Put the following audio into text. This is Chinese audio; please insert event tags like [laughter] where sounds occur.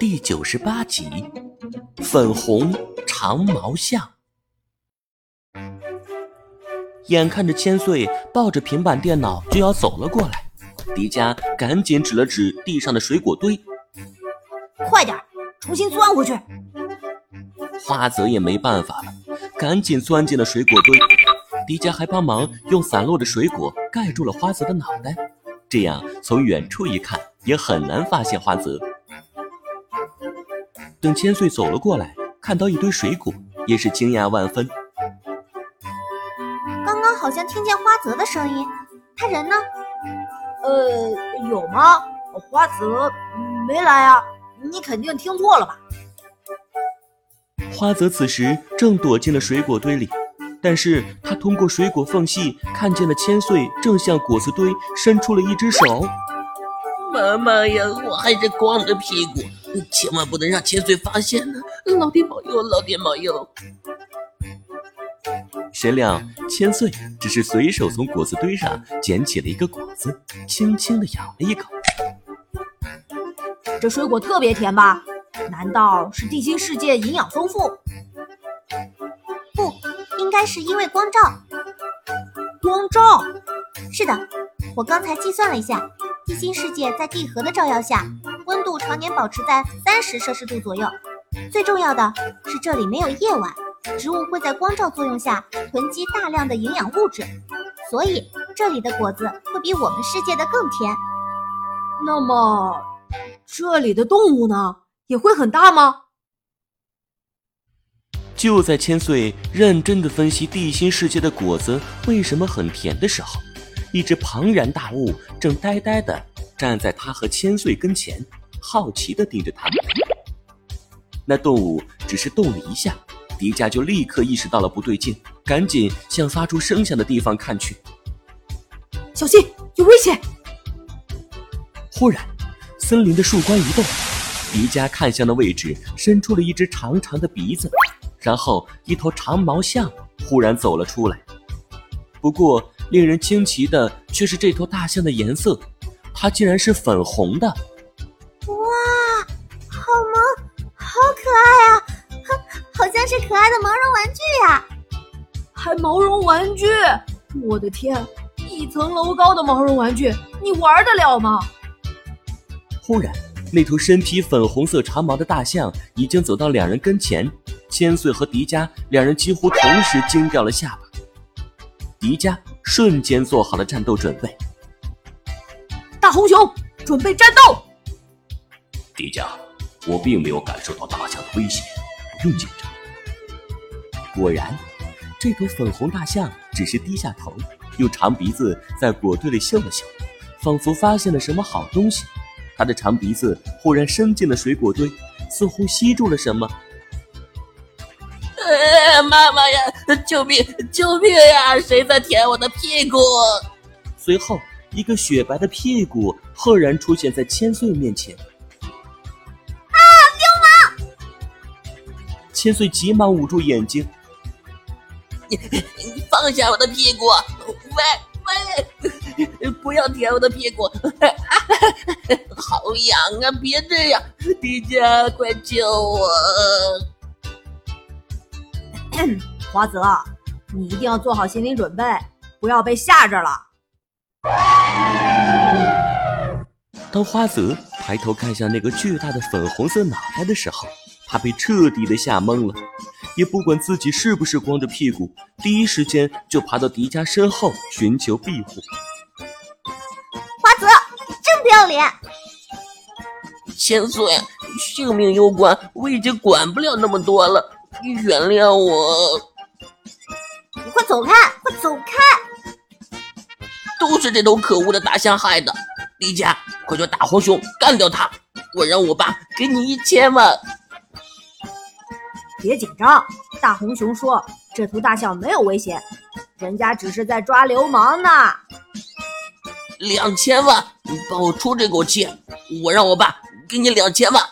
第九十八集《粉红长毛象》。眼看着千岁抱着平板电脑就要走了过来，迪迦赶紧指了指地上的水果堆：“快点，重新钻回去！”花泽也没办法了，赶紧钻进了水果堆。迪迦还帮忙用散落的水果盖住了花泽的脑袋，这样从远处一看也很难发现花泽。等千岁走了过来，看到一堆水果，也是惊讶万分。刚刚好像听见花泽的声音，他人呢？呃，有吗？花泽没来啊？你肯定听错了吧？花泽此时正躲进了水果堆里，但是他通过水果缝隙看见了千岁正向果子堆伸出了一只手。妈妈呀，我还是光着屁股，千万不能让千岁发现呢！老天保佑，老天保佑！谁料千岁只是随手从果子堆上捡起了一个果子，轻轻的咬了一口。这水果特别甜吧？难道是地心世界营养丰富？不，应该是因为光照。光照？是的，我刚才计算了一下，地心世界在地核的照耀下，年保持在三十摄氏度左右。最重要的是，这里没有夜晚，植物会在光照作用下囤积大量的营养物质，所以这里的果子会比我们世界的更甜。那么，这里的动物呢？也会很大吗？就在千岁认真的分析地心世界的果子为什么很甜的时候，一只庞然大物正呆呆的站在他和千岁跟前，好奇的盯着他们。那动物只是动了一下，迪迦就立刻意识到了不对劲，赶紧向发出声响的地方看去。小心，有危险！忽然，森林的树冠一动。迪迦看向的位置，伸出了一只长长的鼻子，然后一头长毛象忽然走了出来。不过，令人惊奇的却是这头大象的颜色，它竟然是粉红的！爱啊！[laughs] 好像是可爱的毛绒玩具呀！还毛绒玩具？我的天，一层楼高的毛绒玩具，你玩得了吗？忽然。那头身披粉红色长毛的大象已经走到两人跟前，千岁和迪迦两人几乎同时惊掉了下巴。迪迦瞬间做好了战斗准备。大红熊，准备战斗！迪迦，我并没有感受到大象的威胁，不用紧张。果然，这头粉红大象只是低下头，用长鼻子在果堆里嗅了嗅，仿佛发现了什么好东西。它的长鼻子忽然伸进了水果堆，似乎吸住了什么。呃，妈妈呀，救命！救命呀！谁在舔我的屁股？随后，一个雪白的屁股赫然出现在千岁面前。千岁急忙捂住眼睛。你 [laughs] 你放下我的屁股！喂喂，[laughs] 不要舔我的屁股！[laughs] 好痒啊！别这样，迪迦，快救我！[coughs] 花泽，你一定要做好心理准备，不要被吓着了。当花泽抬头看向那个巨大的粉红色脑袋的时候，他被彻底的吓懵了，也不管自己是不是光着屁股，第一时间就爬到迪迦身后寻求庇护。华泽，真不要脸！千岁，性命攸关，我已经管不了那么多了，你原谅我。你快走开，快走开！都是这头可恶的大象害的。迪迦，快叫大黄熊干掉他！我让我爸给你一千万。别紧张，大红熊说这头大象没有危险，人家只是在抓流氓呢。两千万，帮我出这口气！我让我爸。给你两千万。